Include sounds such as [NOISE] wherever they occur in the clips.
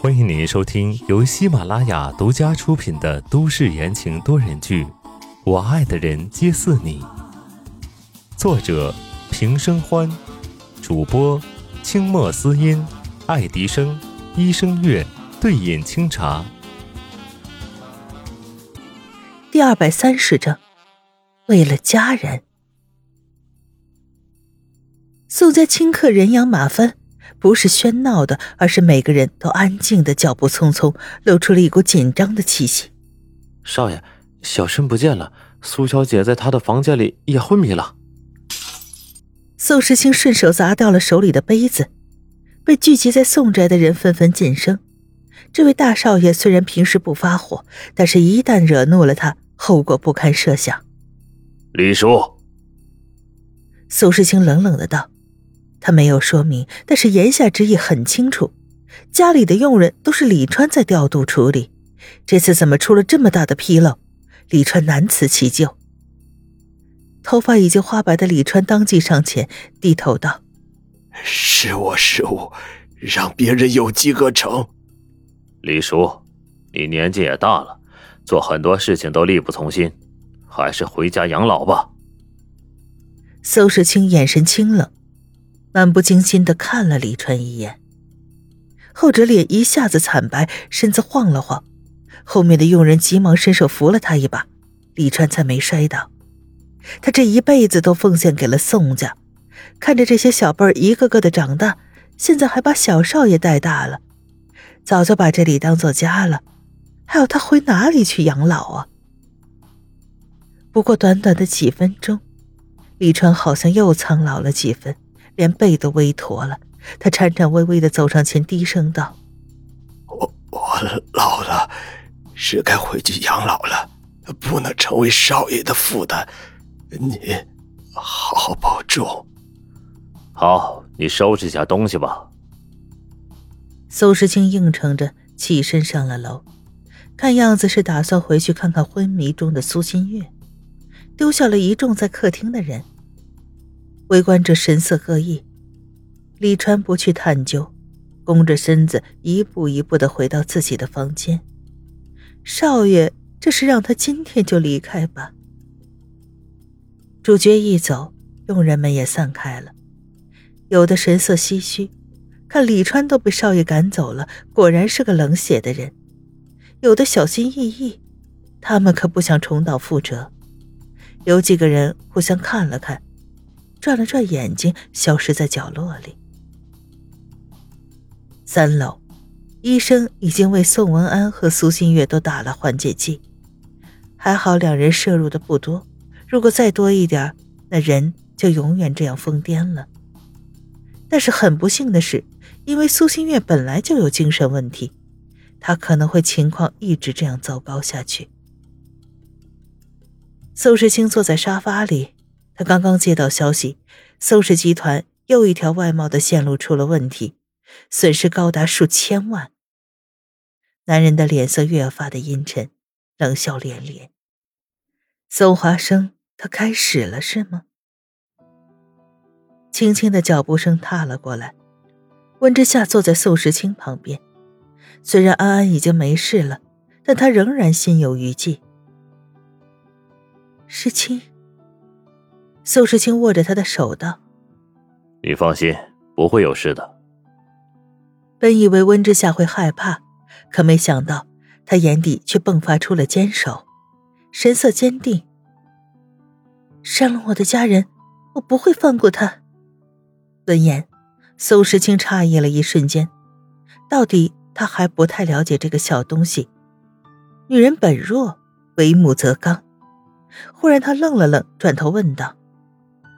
欢迎您收听由喜马拉雅独家出品的都市言情多人剧《我爱的人皆似你》，作者平生欢，主播清墨思音、爱迪生、医生月、对饮清茶。第二百三十章，为了家人。宋家顷刻人仰马翻，不是喧闹的，而是每个人都安静的脚步匆匆，露出了一股紧张的气息。少爷，小申不见了，苏小姐在她的房间里也昏迷了。宋时清顺手砸掉了手里的杯子，被聚集在宋宅的人纷纷噤声。这位大少爷虽然平时不发火，但是一旦惹怒了他，后果不堪设想。李叔，宋时清冷冷的道。他没有说明，但是言下之意很清楚，家里的佣人都是李川在调度处理，这次怎么出了这么大的纰漏？李川难辞其咎。头发已经花白的李川当即上前，低头道：“是我失误，让别人有机可乘。”李叔，你年纪也大了，做很多事情都力不从心，还是回家养老吧。邹世清眼神清冷。漫不经心的看了李川一眼，后者脸一下子惨白，身子晃了晃，后面的佣人急忙伸手扶了他一把，李川才没摔倒。他这一辈子都奉献给了宋家，看着这些小辈儿一个个的长大，现在还把小少爷带大了，早就把这里当做家了，还要他回哪里去养老啊？不过短短的几分钟，李川好像又苍老了几分。连背都微驼了，他颤颤巍巍的走上前，低声道：“我我老了，是该回去养老了，不能成为少爷的负担。你好好保重。”好，你收拾下东西吧。苏时清应承着，起身上了楼，看样子是打算回去看看昏迷中的苏新月，丢下了一众在客厅的人。围观者神色各异，李川不去探究，弓着身子一步一步的回到自己的房间。少爷，这是让他今天就离开吧？主角一走，佣人们也散开了，有的神色唏嘘，看李川都被少爷赶走了，果然是个冷血的人；有的小心翼翼，他们可不想重蹈覆辙。有几个人互相看了看。转了转眼睛，消失在角落里。三楼，医生已经为宋文安和苏新月都打了缓解剂，还好两人摄入的不多，如果再多一点，那人就永远这样疯癫了。但是很不幸的是，因为苏新月本来就有精神问题，他可能会情况一直这样糟糕下去。宋世清坐在沙发里。他刚刚接到消息，宋氏集团又一条外贸的线路出了问题，损失高达数千万。男人的脸色越发的阴沉，冷笑连连。宋华生，他开始了是吗？轻轻的脚步声踏了过来，温之夏坐在宋时清旁边。虽然安安已经没事了，但他仍然心有余悸。时清。宋时清握着他的手道：“你放心，不会有事的。”本以为温之夏会害怕，可没想到他眼底却迸发出了坚守，神色坚定。杀了我的家人，我不会放过他。闻言，宋时清诧异了一瞬间，到底他还不太了解这个小东西。女人本弱，为母则刚。忽然，他愣了愣，转头问道。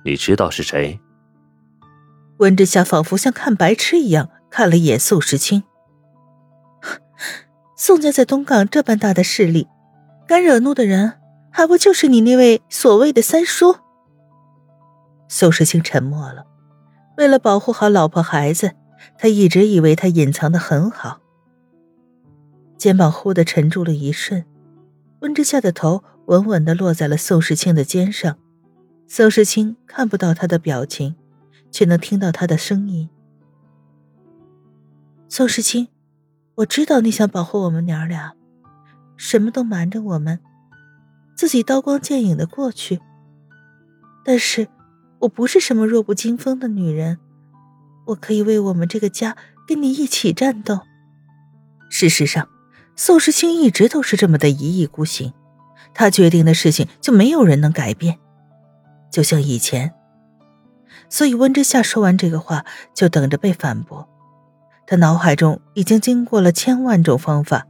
你知道是谁？温之夏仿佛像看白痴一样看了一眼宋时清。[LAUGHS] 宋家在东港这般大的势力，敢惹怒的人，还不就是你那位所谓的三叔？宋时清沉默了。为了保护好老婆孩子，他一直以为他隐藏的很好。肩膀忽的沉住了一瞬，温之夏的头稳稳的落在了宋时清的肩上。宋时清看不到他的表情，却能听到他的声音。宋世清，我知道你想保护我们娘俩，什么都瞒着我们，自己刀光剑影的过去。但是，我不是什么弱不禁风的女人，我可以为我们这个家跟你一起战斗。事实上，宋时清一直都是这么的一意孤行，他决定的事情就没有人能改变，就像以前。所以温之夏说完这个话，就等着被反驳。他脑海中已经经过了千万种方法，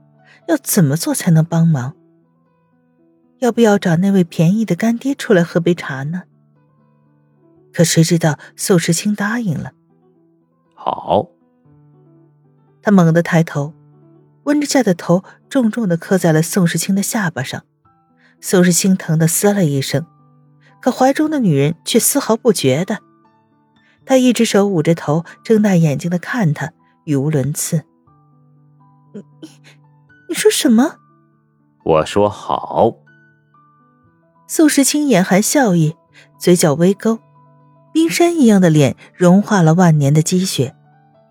要怎么做才能帮忙？要不要找那位便宜的干爹出来喝杯茶呢？可谁知道宋时清答应了。好。他猛地抬头。温之夏的头重重的磕在了宋时清的下巴上，宋时清疼的嘶了一声，可怀中的女人却丝毫不觉得。他一只手捂着头，睁大眼睛的看他，语无伦次：“你你你说什么？”我说好。宋时清眼含笑意，嘴角微勾，冰山一样的脸融化了万年的积雪，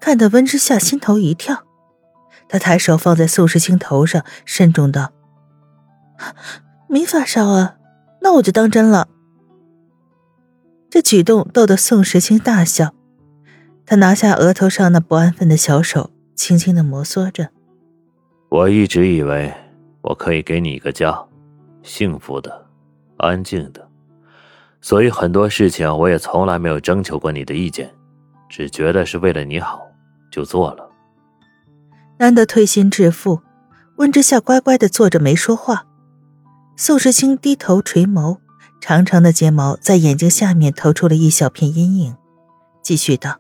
看得温之夏心头一跳。他抬手放在宋时清头上，慎重道：“ [LAUGHS] 没发烧啊，那我就当真了。”这举动逗得宋时清大笑，他拿下额头上那不安分的小手，轻轻的摩挲着。我一直以为我可以给你一个家，幸福的，安静的，所以很多事情我也从来没有征求过你的意见，只觉得是为了你好，就做了。难得推心置腹，温之夏乖乖的坐着没说话。宋时清低头垂眸，长长的睫毛在眼睛下面投出了一小片阴影，继续道：“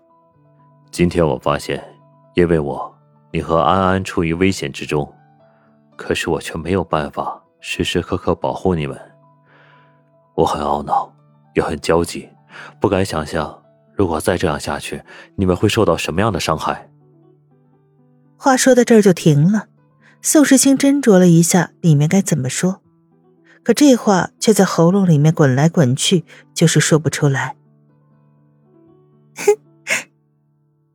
今天我发现，因为我，你和安安处于危险之中，可是我却没有办法时时刻刻保护你们。我很懊恼，也很焦急，不敢想象，如果再这样下去，你们会受到什么样的伤害。”话说到这儿就停了，宋时清斟酌了一下里面该怎么说，可这话却在喉咙里面滚来滚去，就是说不出来。哼，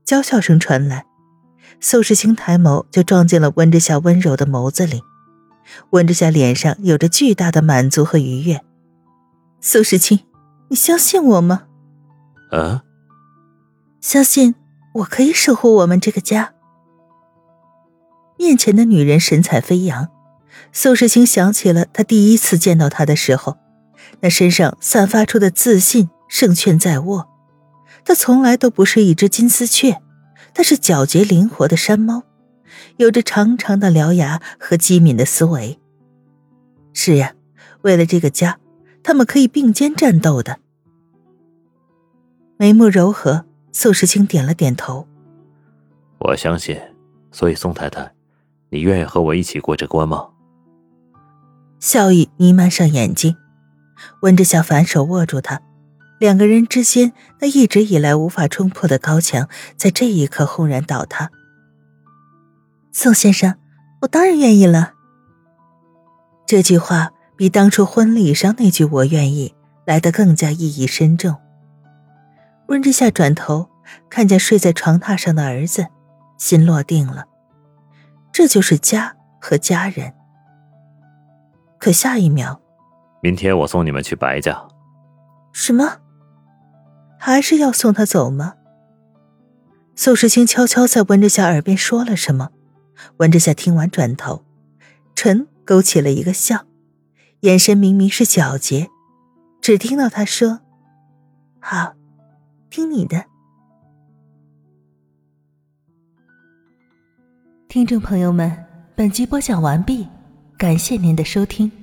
娇笑声传来，宋时清抬眸就撞进了温之夏温柔的眸子里，温之夏脸上有着巨大的满足和愉悦。宋时清，你相信我吗？啊？相信我可以守护我们这个家。面前的女人神采飞扬，宋时清想起了他第一次见到他的时候，那身上散发出的自信胜券在握。他从来都不是一只金丝雀，他是皎洁灵活的山猫，有着长长的獠牙和机敏的思维。是呀，为了这个家，他们可以并肩战斗的。眉目柔和，宋时清点了点头。我相信，所以宋太太。你愿意和我一起过这关吗？笑意弥漫上眼睛，温之夏反手握住他，两个人之间那一直以来无法冲破的高墙，在这一刻轰然倒塌。宋先生，我当然愿意了。这句话比当初婚礼上那句“我愿意”来得更加意义深重。温之夏转头看见睡在床榻上的儿子，心落定了。这就是家和家人。可下一秒，明天我送你们去白家。什么？还是要送他走吗？宋时清悄悄在温之夏耳边说了什么？温之夏听完，转头，唇勾起了一个笑，眼神明明是皎洁，只听到他说：“好，听你的。”听众朋友们，本集播讲完毕，感谢您的收听。